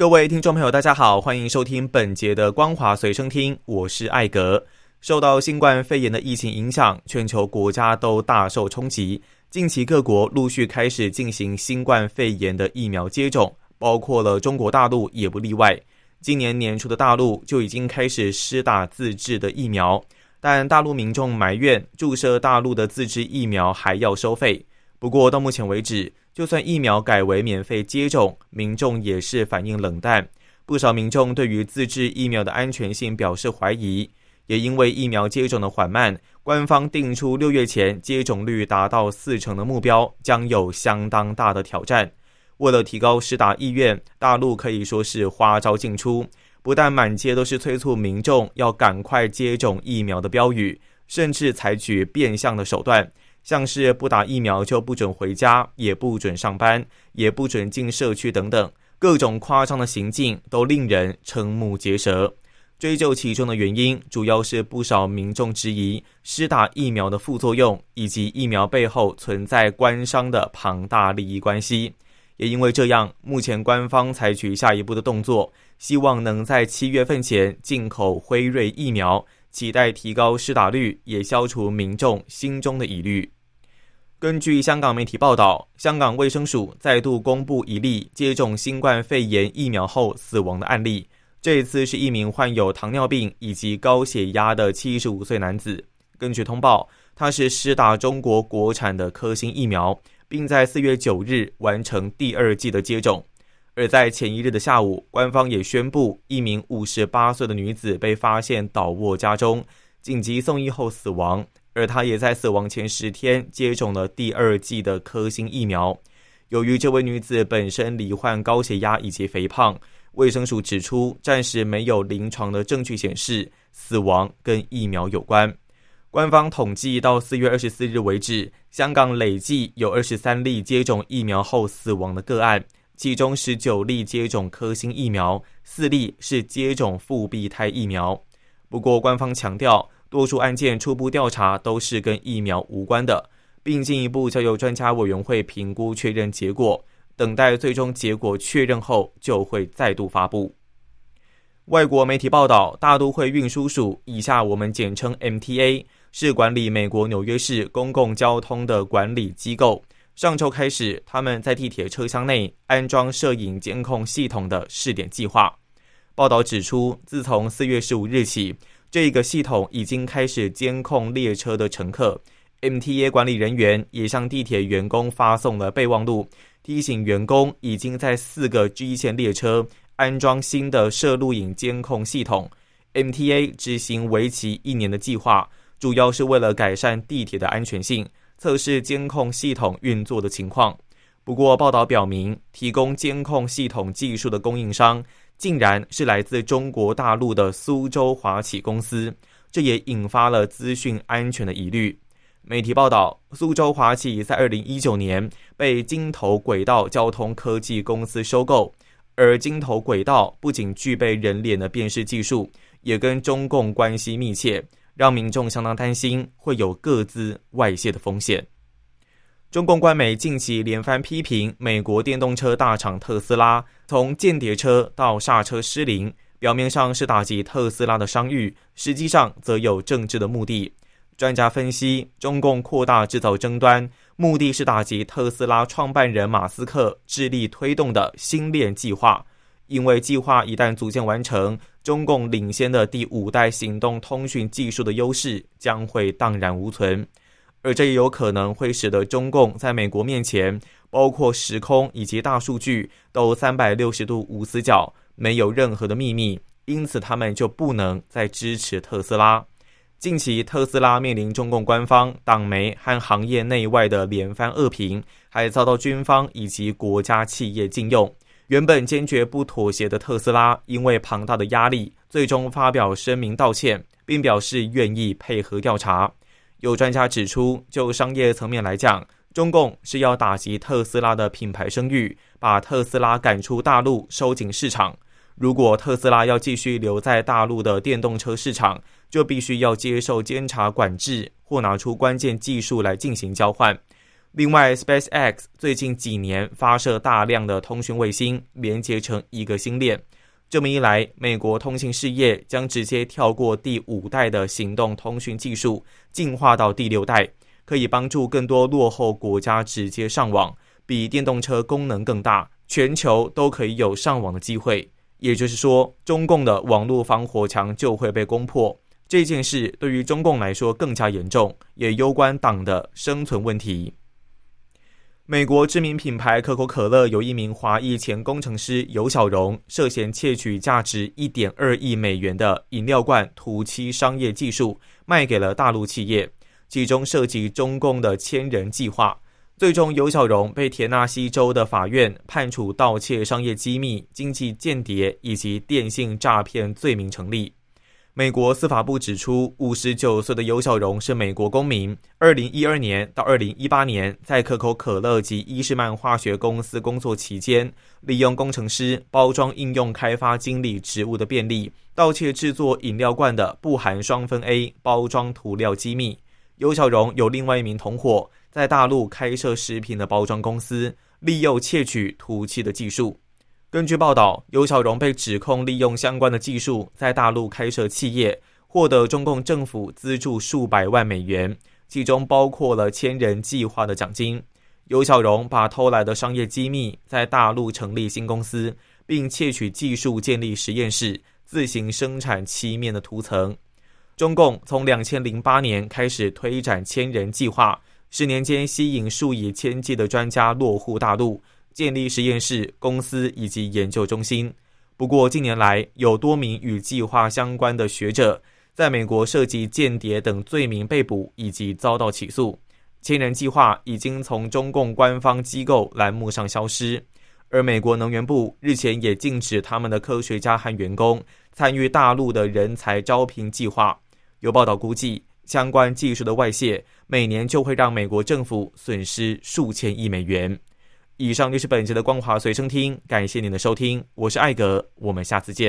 各位听众朋友，大家好，欢迎收听本节的《光华随身听》，我是艾格。受到新冠肺炎的疫情影响，全球国家都大受冲击。近期各国陆续开始进行新冠肺炎的疫苗接种，包括了中国大陆也不例外。今年年初的大陆就已经开始施打自制的疫苗，但大陆民众埋怨注射大陆的自制疫苗还要收费。不过到目前为止，就算疫苗改为免费接种，民众也是反应冷淡。不少民众对于自制疫苗的安全性表示怀疑，也因为疫苗接种的缓慢，官方定出六月前接种率达到四成的目标，将有相当大的挑战。为了提高施打意愿，大陆可以说是花招尽出，不但满街都是催促民众要赶快接种疫苗的标语，甚至采取变相的手段。像是不打疫苗就不准回家，也不准上班，也不准进社区等等，各种夸张的行径都令人瞠目结舌。追究其中的原因，主要是不少民众质疑施打疫苗的副作用，以及疫苗背后存在官商的庞大利益关系。也因为这样，目前官方采取下一步的动作，希望能在七月份前进口辉瑞疫苗。期待提高施打率，也消除民众心中的疑虑。根据香港媒体报道，香港卫生署再度公布一例接种新冠肺炎疫苗后死亡的案例。这一次是一名患有糖尿病以及高血压的七十五岁男子。根据通报，他是施打中国国产的科兴疫苗，并在四月九日完成第二剂的接种。而在前一日的下午，官方也宣布，一名五十八岁的女子被发现倒卧家中，紧急送医后死亡。而她也在死亡前十天接种了第二剂的科兴疫苗。由于这位女子本身罹患高血压以及肥胖，卫生署指出，暂时没有临床的证据显示死亡跟疫苗有关。官方统计到四月二十四日为止，香港累计有二十三例接种疫苗后死亡的个案。其中十九例接种科兴疫苗，四例是接种复必泰疫苗。不过，官方强调，多数案件初步调查都是跟疫苗无关的，并进一步交由专家委员会评估确认结果，等待最终结果确认后就会再度发布。外国媒体报道，大都会运输署（以下我们简称 MTA） 是管理美国纽约市公共交通的管理机构。上周开始，他们在地铁车厢内安装摄影监控系统的试点计划。报道指出，自从四月十五日起，这个系统已经开始监控列车的乘客。MTA 管理人员也向地铁员工发送了备忘录，提醒员工已经在四个 G 线列车安装新的摄录影监控系统。MTA 执行为期一年的计划，主要是为了改善地铁的安全性。测试监控系统运作的情况。不过，报道表明，提供监控系统技术的供应商竟然是来自中国大陆的苏州华企公司，这也引发了资讯安全的疑虑。媒体报道，苏州华企在二零一九年被金投轨道交通科技公司收购，而金投轨道不仅具备人脸的辨识技术，也跟中共关系密切。让民众相当担心会有各自外泄的风险。中共官媒近期连番批评美国电动车大厂特斯拉，从间谍车到刹车失灵，表面上是打击特斯拉的商誉，实际上则有政治的目的。专家分析，中共扩大制造争端，目的是打击特斯拉创办人马斯克致力推动的新链计划，因为计划一旦组建完成。中共领先的第五代行动通讯技术的优势将会荡然无存，而这也有可能会使得中共在美国面前，包括时空以及大数据都三百六十度无死角，没有任何的秘密，因此他们就不能再支持特斯拉。近期特斯拉面临中共官方、党媒和行业内外的连番恶评，还遭到军方以及国家企业禁用。原本坚决不妥协的特斯拉，因为庞大的压力，最终发表声明道歉，并表示愿意配合调查。有专家指出，就商业层面来讲，中共是要打击特斯拉的品牌声誉，把特斯拉赶出大陆，收紧市场。如果特斯拉要继续留在大陆的电动车市场，就必须要接受监察管制，或拿出关键技术来进行交换。另外，SpaceX 最近几年发射大量的通讯卫星，连接成一个星链。这么一来，美国通信事业将直接跳过第五代的行动通讯技术，进化到第六代，可以帮助更多落后国家直接上网，比电动车功能更大，全球都可以有上网的机会。也就是说，中共的网络防火墙就会被攻破。这件事对于中共来说更加严重，也攸关党的生存问题。美国知名品牌可口可乐有一名华裔前工程师尤小荣涉嫌窃取价值一点二亿美元的饮料罐涂漆商业技术，卖给了大陆企业，其中涉及中共的千人计划。最终，尤小荣被田纳西州的法院判处盗窃商业机密、经济间谍以及电信诈骗罪名成立。美国司法部指出，五十九岁的尤小荣是美国公民。二零一二年到二零一八年，在可口可乐及伊士曼化学公司工作期间，利用工程师、包装应用开发经理职务的便利，盗窃制作饮料罐的不含双酚 A 包装涂料机密。尤小荣有另外一名同伙，在大陆开设食品的包装公司，利用窃取涂漆的技术。根据报道，尤小荣被指控利用相关的技术在大陆开设企业，获得中共政府资助数百万美元，其中包括了千人计划的奖金。尤小荣把偷来的商业机密在大陆成立新公司，并窃取技术建立实验室，自行生产漆面的涂层。中共从两千零八年开始推展千人计划，十年间吸引数以千计的专家落户大陆。建立实验室、公司以及研究中心。不过，近年来有多名与计划相关的学者在美国涉及间谍等罪名被捕以及遭到起诉。千人计划已经从中共官方机构栏目上消失，而美国能源部日前也禁止他们的科学家和员工参与大陆的人才招聘计划。有报道估计，相关技术的外泄每年就会让美国政府损失数千亿美元。以上就是本节的光华随身听，感谢您的收听，我是艾格，我们下次见。